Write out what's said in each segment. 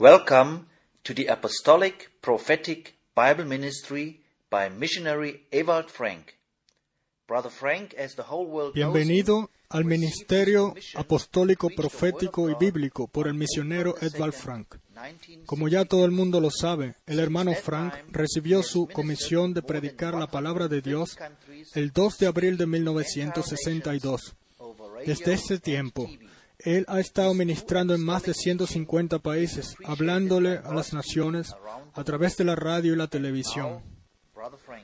Welcome to the Apostolic Prophetic Bible Ministry by missionary Ewald Frank. Brother Frank, as the whole world knows, Bienvenido al Ministerio Apostólico Profético y Bíblico por el misionero Edvard Frank. Como ya todo el mundo lo sabe, el hermano Frank recibió su comisión de predicar la palabra de Dios el 2 de abril de 1962. Desde ese tiempo, él ha estado ministrando en más de 150 países, hablándole a las naciones a través de la radio y la televisión.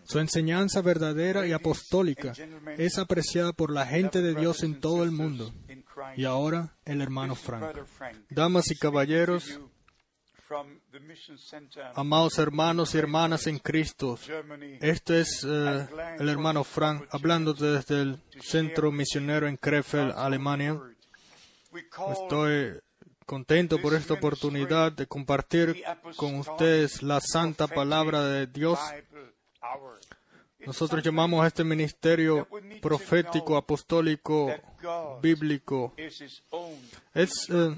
Su enseñanza verdadera y apostólica es apreciada por la gente de Dios en todo el mundo. Y ahora el hermano Frank. Damas y caballeros, amados hermanos y hermanas en Cristo, este es eh, el hermano Frank hablando desde el centro misionero en Krefeld, Alemania. Estoy contento por esta oportunidad de compartir con ustedes la santa palabra de Dios. Nosotros llamamos a este ministerio profético, apostólico, bíblico. Es eh,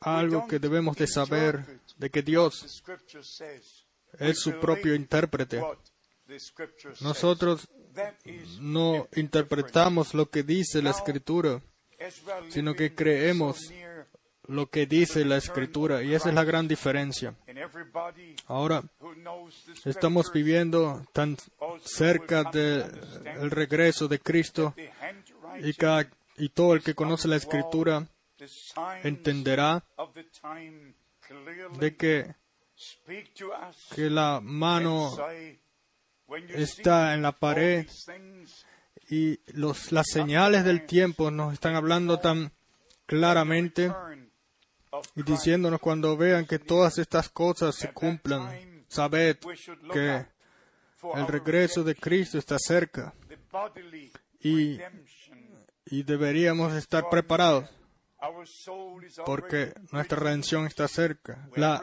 algo que debemos de saber de que Dios es su propio intérprete. Nosotros no interpretamos lo que dice la Escritura, sino que creemos lo que dice la Escritura, y esa es la gran diferencia. Ahora estamos viviendo tan cerca del regreso de Cristo y, y todo el que conoce la Escritura entenderá de que, que la mano está en la pared y los, las señales del tiempo nos están hablando tan claramente y diciéndonos cuando vean que todas estas cosas se cumplan, sabed que el regreso de Cristo está cerca y, y deberíamos estar preparados porque nuestra redención está cerca, la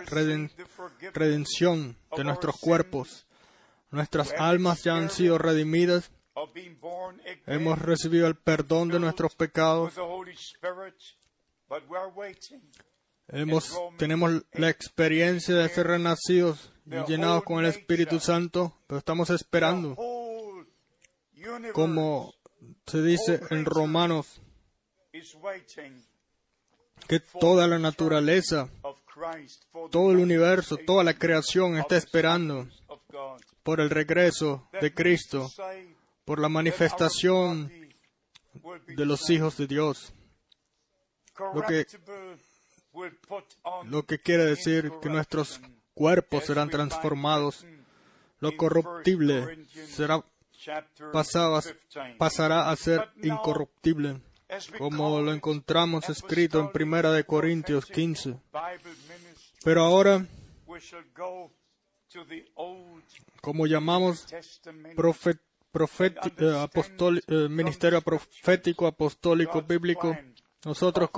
redención de nuestros cuerpos. Nuestras almas ya han sido redimidas, hemos recibido el perdón de nuestros pecados, hemos, tenemos la experiencia de ser renacidos y llenados con el Espíritu Santo, pero estamos esperando, como se dice en Romanos, que toda la naturaleza, todo el universo, toda la creación está esperando por el regreso de Cristo, por la manifestación de los hijos de Dios. Lo que, lo que quiere decir que nuestros cuerpos serán transformados, lo corruptible pasará a ser incorruptible como lo encontramos escrito en Primera de Corintios 15. Pero ahora, como llamamos eh, eh, ministerio profético, apostólico, bíblico, nosotros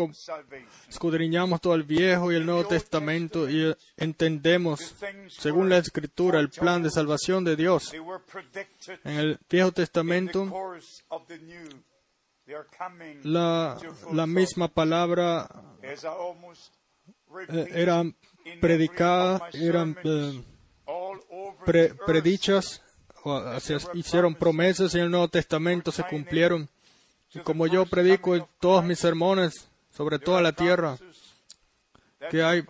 escudriñamos todo el Viejo y el Nuevo Testamento y entendemos, según la Escritura, el plan de salvación de Dios. En el Viejo Testamento la, misma palabra eh, eran predicadas, eran eh, predichas, se hicieron promesas en el Nuevo Testamento, se cumplieron. Y como yo predico en todos mis sermones sobre toda la tierra, que hay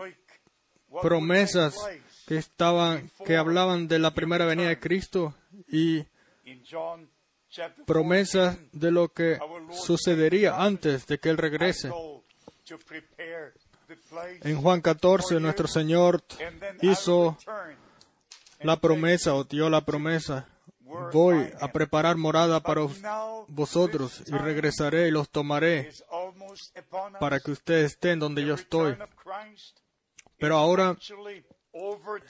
promesas que estaban, que hablaban de la primera venida de Cristo y promesas de lo que sucedería antes de que Él regrese. En Juan 14, nuestro Señor hizo la promesa o dio la promesa. Voy a preparar morada para vosotros y regresaré y los tomaré para que ustedes estén donde yo estoy. Pero ahora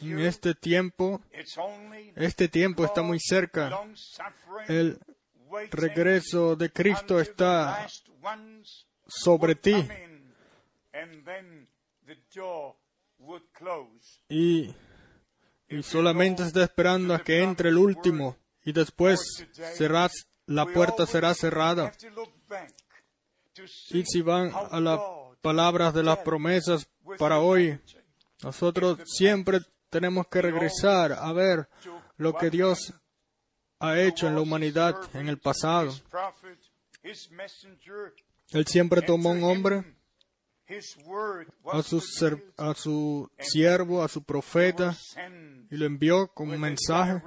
en este tiempo, este tiempo está muy cerca. El regreso de Cristo está sobre ti. Y, y solamente está esperando a que entre el último y después serás, la puerta será cerrada. Y si van a las palabras de las promesas para hoy, Nosotros siempre tenemos que regresar a ver lo que Dios ha hecho en la humanidad en el pasado. Él siempre tomó un hombre, a su, a su siervo, a su profeta, y lo envió con un mensaje,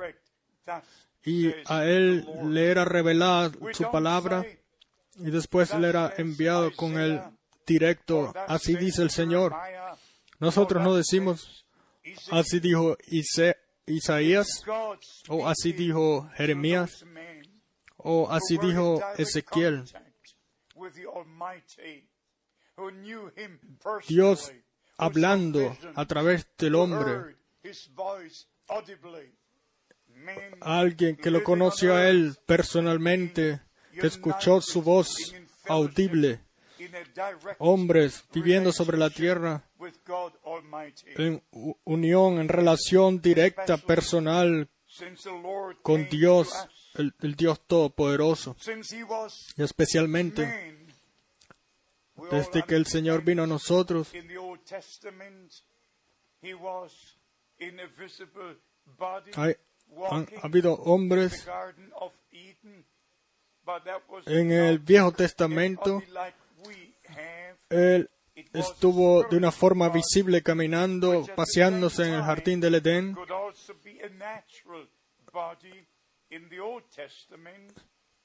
y a él le era revelada su palabra, y después le era enviado con el directo, así dice el Señor. Nosotros no decimos, así dijo Isaías, o así dijo Jeremías, o así dijo Ezequiel. Dios hablando a través del hombre, alguien que lo conoció a él personalmente, que escuchó su voz audible, hombres viviendo sobre la tierra en unión, en relación directa, personal con Dios, el, Dios Todopoderoso. Y especialmente desde que el Señor vino a nosotros, hay, han habido hombres en el Viejo Testamento. Él estuvo de una forma visible caminando, paseándose en el jardín del Edén.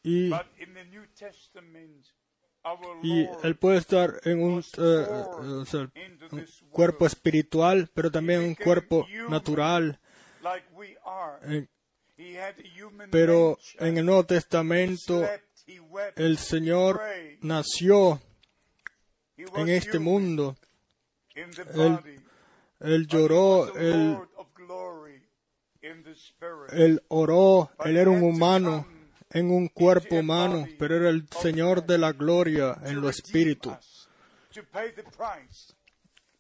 Y, y él puede estar en un, eh, un, cuerpo espiritual, pero también un cuerpo natural. Pero en el Nuevo Testamento el Señor nació en este mundo. Él, lloró, él, él oró, él era un humano en un cuerpo humano, pero era el Señor de la gloria en lo espíritu.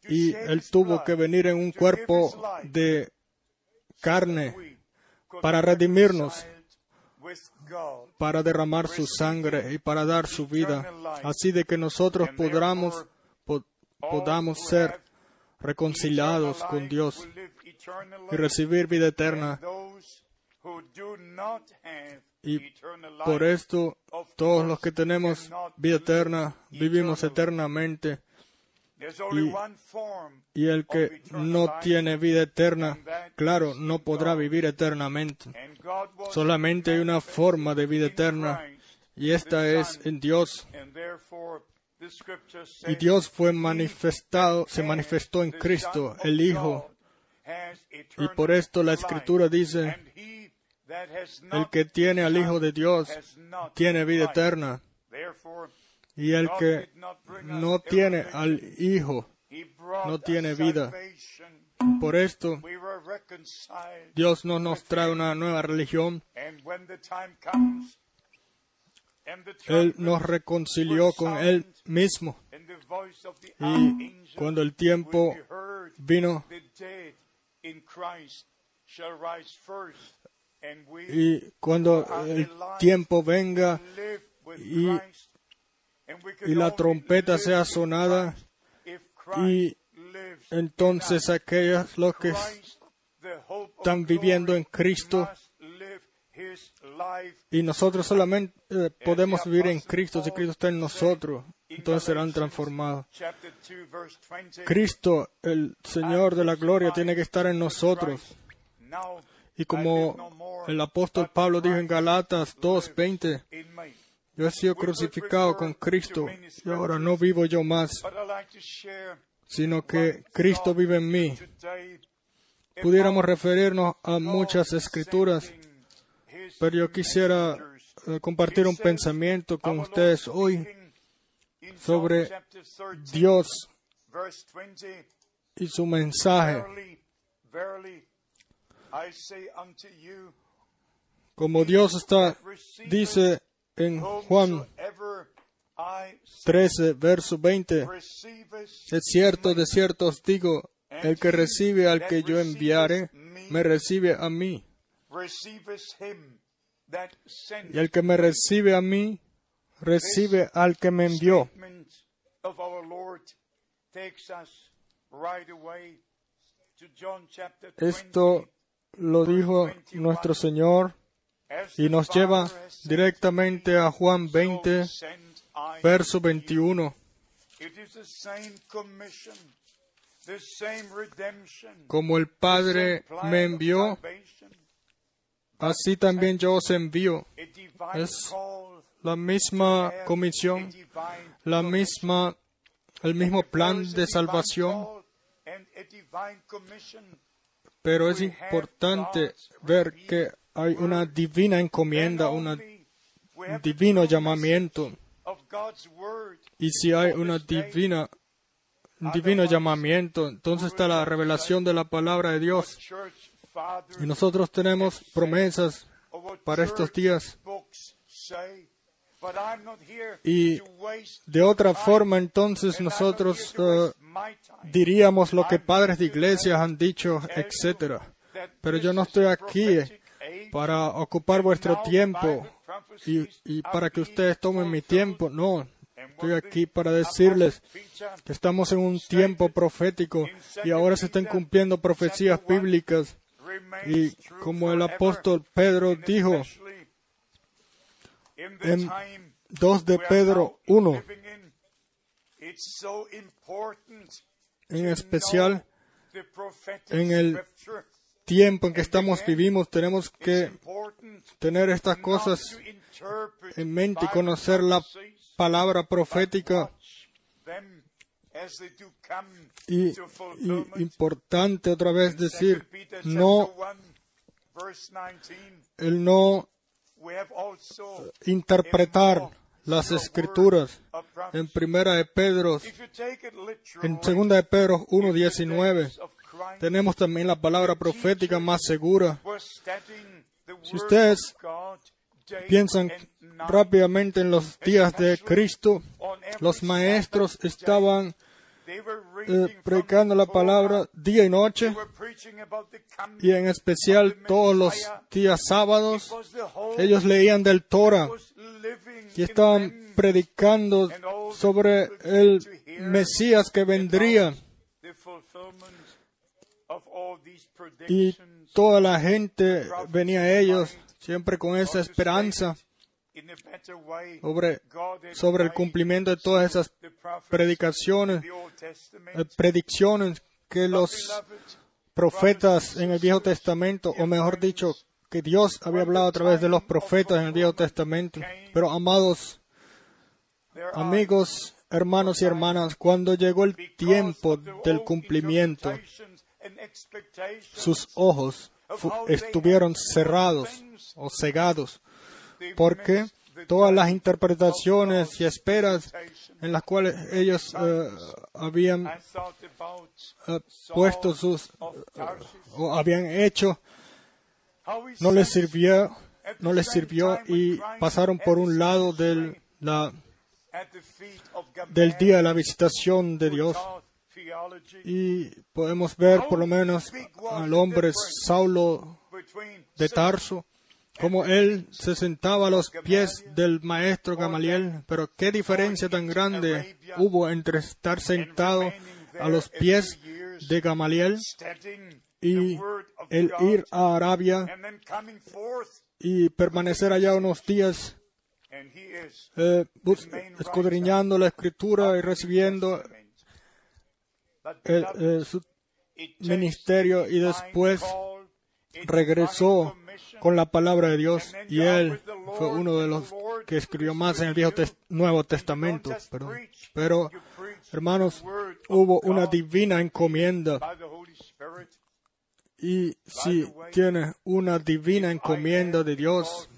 Y él tuvo que venir en un cuerpo de carne para redimirnos para derramar su sangre y para dar su vida, así de que nosotros podamos, podamos ser reconciliados con Dios y recibir vida eterna. Y por esto, todos los que tenemos vida eterna, vivimos eternamente y, el que no tiene vida eterna, claro, no podrá vivir eternamente. Solamente hay una forma de vida eterna y esta es en Dios. Y Dios fue manifestado, se manifestó en Cristo, el Hijo. Y por esto la Escritura dice, el que tiene al Hijo de Dios tiene vida eterna. Y el que no tiene al Hijo no tiene vida. Por esto, Dios no nos trae una nueva religión. Él nos reconcilió con Él mismo. Y cuando el tiempo vino, y cuando el tiempo venga y y la trompeta sea sonada y entonces aquellos los que están viviendo en Cristo y nosotros solamente eh, podemos vivir en Cristo si Cristo está en nosotros entonces serán transformados. Cristo el Señor de la gloria tiene que estar en nosotros. Y como el apóstol Pablo dijo en Galatas 2:20 yo he sido crucificado con Cristo y ahora no vivo yo más, sino que Cristo vive en mí. Pudiéramos referirnos a muchas escrituras, pero yo quisiera eh, compartir un pensamiento con ustedes hoy sobre Dios y su mensaje. Como Dios está, dice en Juan 13, verso 20, es cierto, de cierto os digo, el que recibe al que yo enviare, me recibe a mí. Y el que me recibe a mí, recibe al que me envió. Esto lo dijo nuestro Señor y nos lleva directamente a Juan 20, verso 21. Como el Padre me envió, así también yo os envío. Es la misma comisión, la misma, el mismo plan de salvación. Pero es importante ver que hay una divina encomienda, un divino llamamiento. Y si hay una divina, un divino llamamiento, entonces está la revelación de la palabra de Dios. Y nosotros tenemos promesas para estos días. Y de otra forma, entonces nosotros uh, diríamos lo que padres de iglesias han dicho, etc. Pero yo no estoy aquí para ocupar vuestro tiempo y, para que ustedes tomen mi tiempo. No, estoy aquí para decirles que estamos en un tiempo profético y ahora se están cumpliendo profecías bíblicas. Y como el apóstol Pedro dijo en 2 de Pedro 1, en especial en el tiempo en que estamos vivimos, tenemos que tener estas cosas en mente y conocer la palabra profética. Y, importante otra vez decir, no, el no interpretar las escrituras en primera de Pedro, en segunda de Pedro 1.19 tenemos también la palabra profética más segura. Si ustedes piensan rápidamente en los días de Cristo, los maestros estaban eh, predicando la palabra día y noche, y en especial todos los días sábados, ellos leían del Torah y estaban predicando sobre el Mesías que vendría y toda la gente venía a ellos siempre con esa esperanza sobre, sobre el cumplimiento de todas esas predicaciones, eh, predicciones que los profetas en el Viejo Testamento, o mejor dicho, que Dios había hablado a través de los profetas en el Viejo Testamento. Pero amados amigos, hermanos y hermanas, cuando llegó el tiempo del cumplimiento, sus ojos estuvieron cerrados o cegados, porque todas las interpretaciones y esperas en las cuales ellos eh, habían eh, puesto sus eh, o habían hecho no les sirvió no les sirvió y pasaron por un lado del la, del día de la visitación de Dios y podemos ver por lo menos al hombre Saulo de Tarso, como él se sentaba a los pies del maestro Gamaliel, pero qué diferencia tan grande hubo entre estar sentado a los pies de Gamaliel y el ir a Arabia y permanecer allá unos días eh, escudriñando la escritura y recibiendo el, su ministerio y después regresó con la palabra de Dios y él fue uno de los que escribió más en el Viejo Nuevo Testamento. Pero, hermanos, hubo una divina encomienda. Y si tiene una divina encomienda de Dios,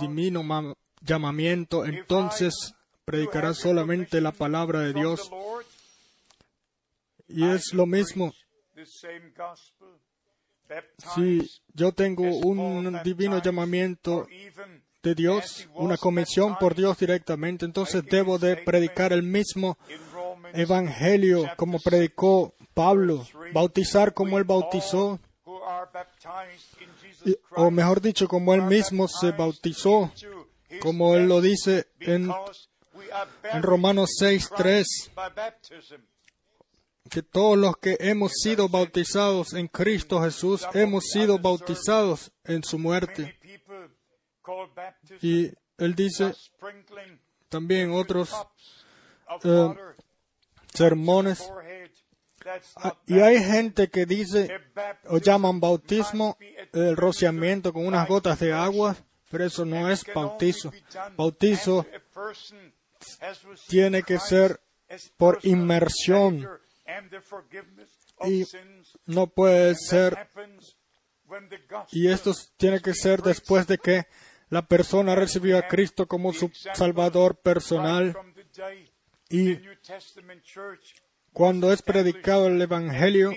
divino llamamiento, entonces predicará solamente la palabra de Dios y es lo mismo. Si yo tengo un divino llamamiento de Dios, una comisión por Dios directamente, entonces debo de predicar el mismo evangelio como predicó Pablo, bautizar como él bautizó, o mejor dicho, como él mismo se bautizó, como él lo dice en, en Romanos 6.3 que todos los que hemos sido bautizados en Cristo Jesús hemos sido bautizados en su muerte. Y él dice también otros eh, sermones. Ah, y hay gente que dice o llaman bautismo el rociamiento con unas gotas de agua, pero eso no es bautizo. Bautizo tiene que ser por inmersión y no puede ser y esto tiene que ser después de que la persona recibió a Cristo como su Salvador personal y cuando es predicado el Evangelio,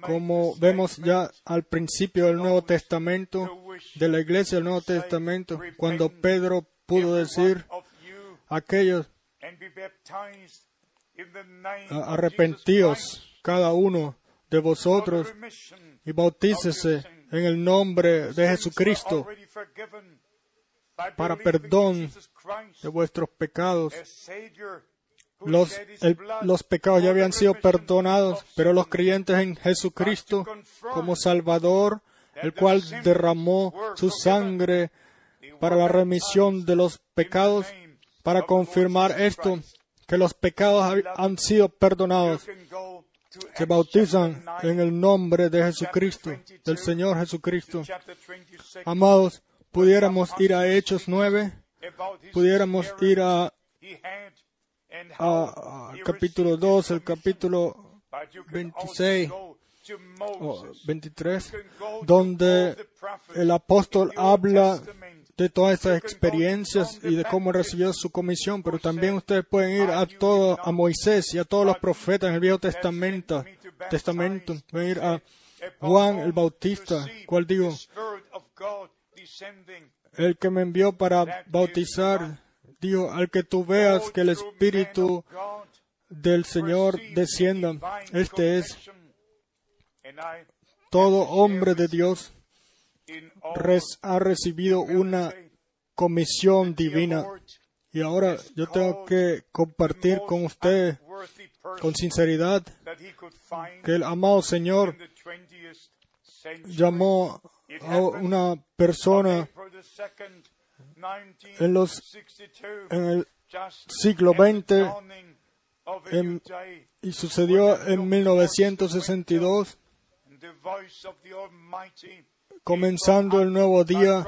como vemos ya al principio del Nuevo Testamento, de la iglesia del Nuevo Testamento, cuando Pedro pudo decir, aquellos arrepentíos cada uno de vosotros y bautícese en el nombre de Jesucristo para perdón de vuestros pecados. Los, los, pecados ya habían sido perdonados, pero los creyentes en Jesucristo como Salvador, el cual derramó su sangre para la remisión de los pecados, para confirmar esto, que los pecados han sido perdonados, se bautizan en el nombre de Jesucristo, del Señor Jesucristo. Amados, pudiéramos ir a Hechos 9, pudiéramos ir a, capítulo 2, el capítulo 26 o 23, donde el apóstol habla de todas estas experiencias y de cómo recibió su comisión, pero también ustedes pueden ir a todo, a Moisés y a todos los profetas en el Viejo Testamento, Testamento, pueden ir a Juan el Bautista, cual digo, el que me envió para bautizar, dijo, al que tú veas que el Espíritu del Señor descienda, este es todo hombre de Dios ha recibido una comisión divina. Y ahora yo tengo que compartir con usted con sinceridad que el amado Señor llamó a una persona en, los, en el siglo XX y sucedió en 1962 comenzando el nuevo día,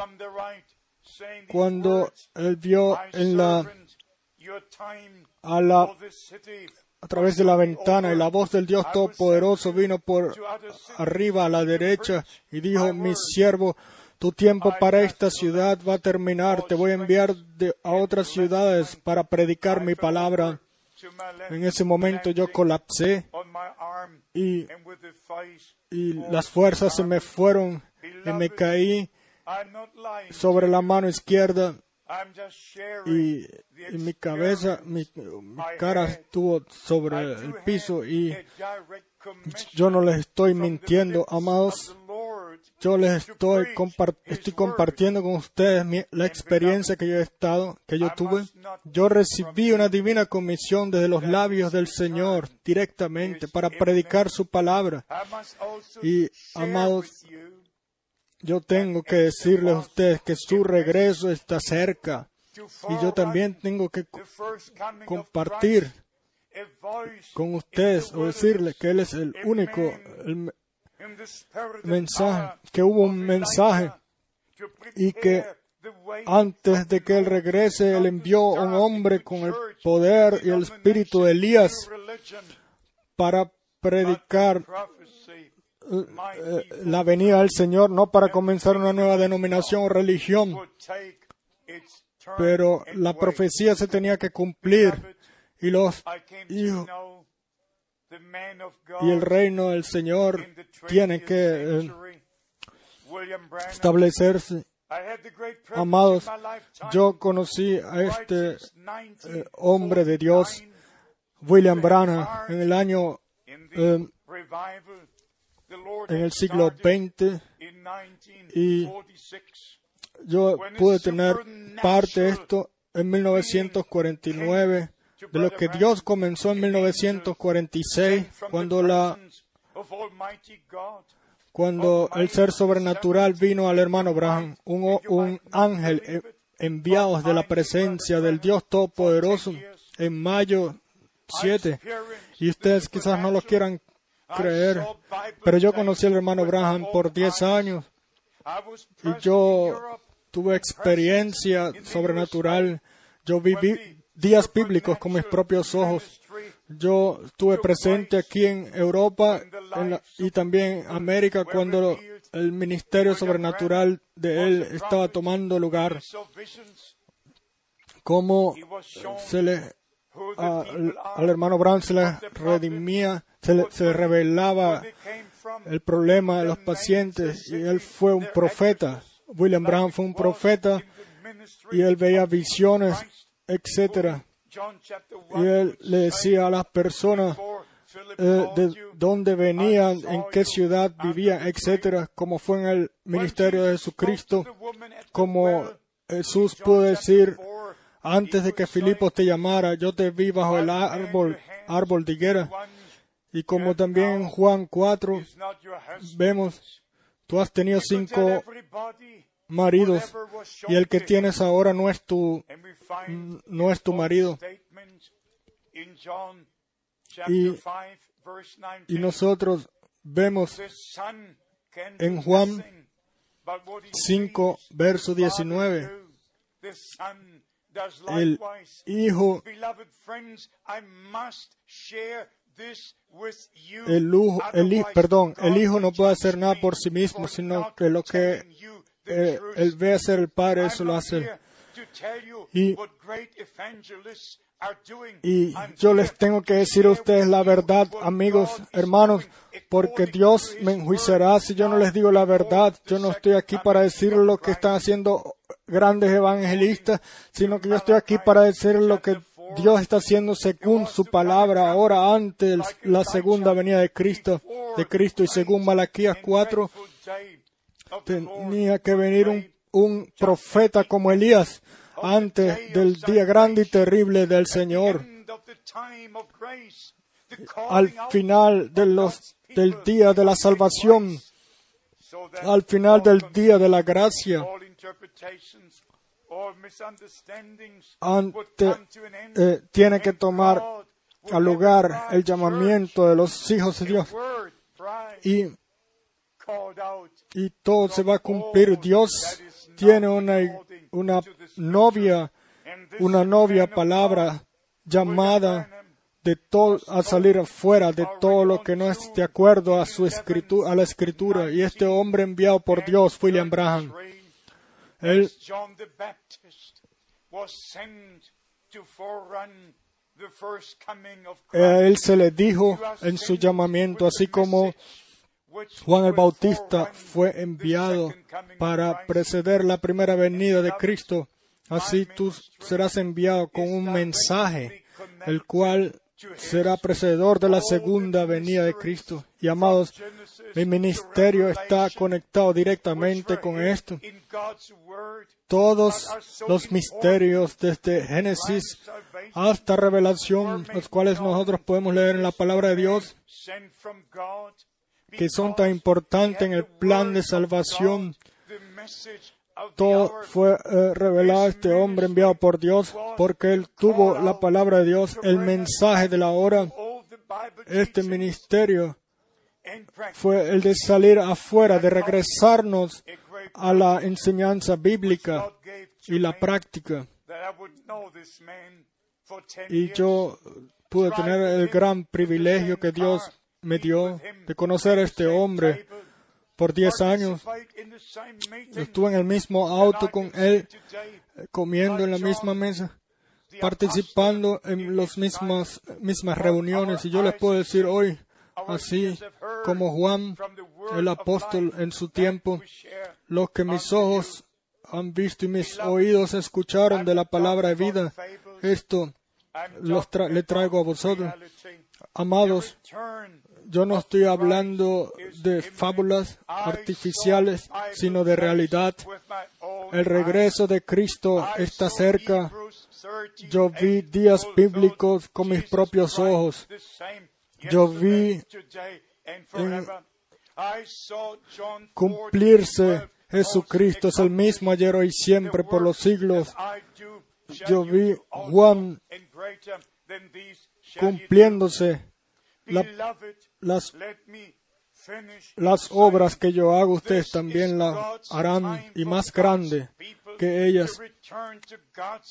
cuando él vio en la, a, la, a través de la ventana y la voz del Dios Todopoderoso vino por arriba a la derecha y dijo, mi siervo, tu tiempo para esta ciudad va a terminar, te voy a enviar a otras ciudades para predicar mi palabra. En ese momento yo colapsé y, y las fuerzas se me fueron y me caí sobre la mano izquierda y, mi cabeza, mi, cara estuvo sobre el piso y yo no les estoy mintiendo, amados. Yo les estoy, estoy compartiendo con ustedes la experiencia que yo he estado, que yo tuve. Yo recibí una divina comisión desde los labios del Señor directamente para predicar su palabra. Y, amados, yo tengo que decirles a ustedes que su regreso está cerca. Y yo también tengo que compartir con ustedes o decirles que Él es el único mensaje, que hubo un mensaje y que antes de que Él regrese, Él envió un hombre con el poder y el espíritu de Elías para predicar la venida del Señor no para comenzar una nueva denominación o religión, pero la profecía se tenía que cumplir y los hijos y el reino del Señor tiene que eh, establecerse. Amados, yo conocí a este eh, hombre de Dios, William Branham, en el año en el siglo XX y yo pude tener parte de esto en 1949 de lo que Dios comenzó en 1946, cuando la cuando el ser sobrenatural vino al hermano Abraham, un, un ángel eh, enviado de la presencia del Dios Todopoderoso en mayo 7. Y ustedes quizás no lo quieran creer, pero yo conocí al hermano Abraham por 10 años y yo tuve experiencia sobrenatural. Yo viví días bíblicos con mis propios ojos. Yo estuve presente aquí en Europa y también en América cuando el ministerio sobrenatural de él estaba tomando lugar. Cómo se le al, hermano Brown se le redimía, se le, revelaba el problema de los pacientes y él fue un profeta. William Brown fue un profeta y él veía visiones, etcétera. Y él le decía a las personas eh, de dónde venían, en qué ciudad vivían, etcétera, como fue en el ministerio de Jesucristo, como Jesús pudo decir antes de que Filipo te llamara, yo te vi bajo el árbol, árbol de higuera. Y como también en Juan 4 vemos, tú has tenido cinco maridos y el que tienes ahora no es tu, no es tu marido. Y, y nosotros vemos en Juan 5, verso 19, el Hijo, el, el, perdón, el Hijo no puede hacer nada por sí mismo, sino que lo que eh, él ve hacer el Padre, eso lo hace. Y, y yo les tengo que decir a ustedes la verdad, amigos, hermanos, porque Dios me enjuiciará si yo no les digo la verdad. Yo no estoy aquí para decir lo que están haciendo grandes evangelistas, sino que yo estoy aquí para decir lo que Dios está haciendo según su palabra ahora antes la segunda venida de Cristo, de Cristo y según Malaquías 4 tenía que venir un, un profeta como Elías antes del día grande y terrible del Señor. Al final los, del día de la salvación, al final del día de la gracia, eh, tiene que tomar al lugar el llamamiento de los hijos de Dios. Y, y todo se va a cumplir. Dios tiene una, una novia, una novia palabra llamada de todo, a salir afuera de todo lo que no es de acuerdo a su escritura, a la escritura. Y este hombre enviado por Dios, William Braham, él, a él se le dijo en su llamamiento, así como Juan el Bautista fue enviado para preceder la primera venida de Cristo. Así tú serás enviado con un mensaje, el cual será precededor de la segunda venida de Cristo. Y amados, mi ministerio está conectado directamente con esto. Todos los misterios desde Génesis hasta Revelación, los cuales nosotros podemos leer en la palabra de Dios, que son tan importantes en el plan de salvación. Todo fue eh, revelado a este hombre enviado por Dios porque él tuvo la palabra de Dios, el mensaje de la hora. Este ministerio fue el de salir afuera, de regresarnos a la enseñanza bíblica y la práctica. Y yo pude tener el gran privilegio que Dios me dio de conocer a este hombre por 10 años. Estuve en el mismo auto con él, comiendo en la misma mesa, participando en las mismas, mismas reuniones. Y yo les puedo decir hoy, así como Juan, el apóstol en su tiempo, lo que mis ojos han visto y mis oídos escucharon de la palabra de vida, esto los le traigo a vosotros. Amados, yo no estoy hablando de fábulas artificiales, sino de realidad. El regreso de Cristo está cerca. Yo vi días bíblicos con mis propios ojos. Yo vi cumplirse Jesucristo es el mismo ayer, hoy, siempre, por los siglos. Yo vi Juan cumpliéndose las, las obras que yo hago, ustedes también la harán y más grande que ellas.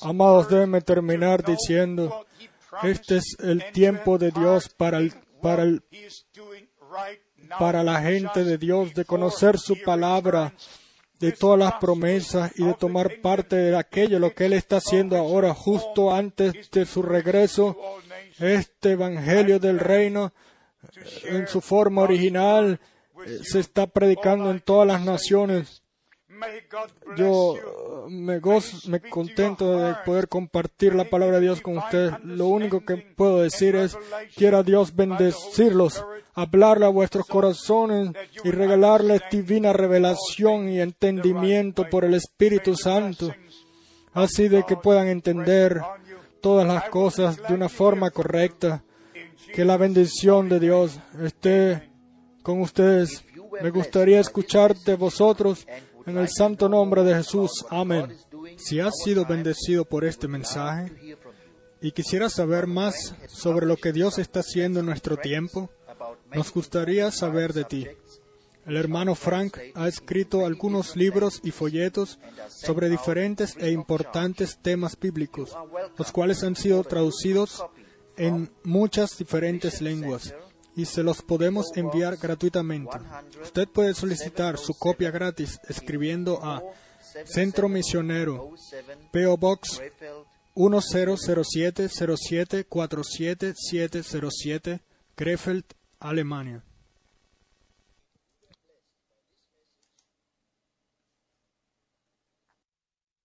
Amados, déjenme terminar diciendo, este es el tiempo de Dios para, el, para, el, para la gente de Dios de conocer su palabra de todas las promesas y de tomar parte de aquello, lo que Él está haciendo ahora, justo antes de su regreso, este Evangelio del Reino, en su forma original, eh, se está predicando en todas las naciones. Yo uh, me gozo, me contento de poder compartir la palabra de Dios con ustedes. Lo único que puedo decir es, quiera Dios bendecirlos, hablarle a vuestros corazones y regalarles divina revelación y entendimiento por el Espíritu Santo, así de que puedan entender todas las cosas de una forma correcta. Que la bendición de Dios esté con ustedes. Me gustaría escuchar de vosotros en el santo nombre de Jesús. Amén. Si has sido bendecido por este mensaje y quisieras saber más sobre lo que Dios está haciendo en nuestro tiempo, nos gustaría saber de ti. El hermano Frank ha escrito algunos libros y folletos sobre diferentes e importantes temas bíblicos, los cuales han sido traducidos en muchas diferentes lenguas y se los podemos enviar gratuitamente. Usted puede solicitar su copia gratis escribiendo a Centro Misionero, PO Box 1007 07 Krefeld, Alemania.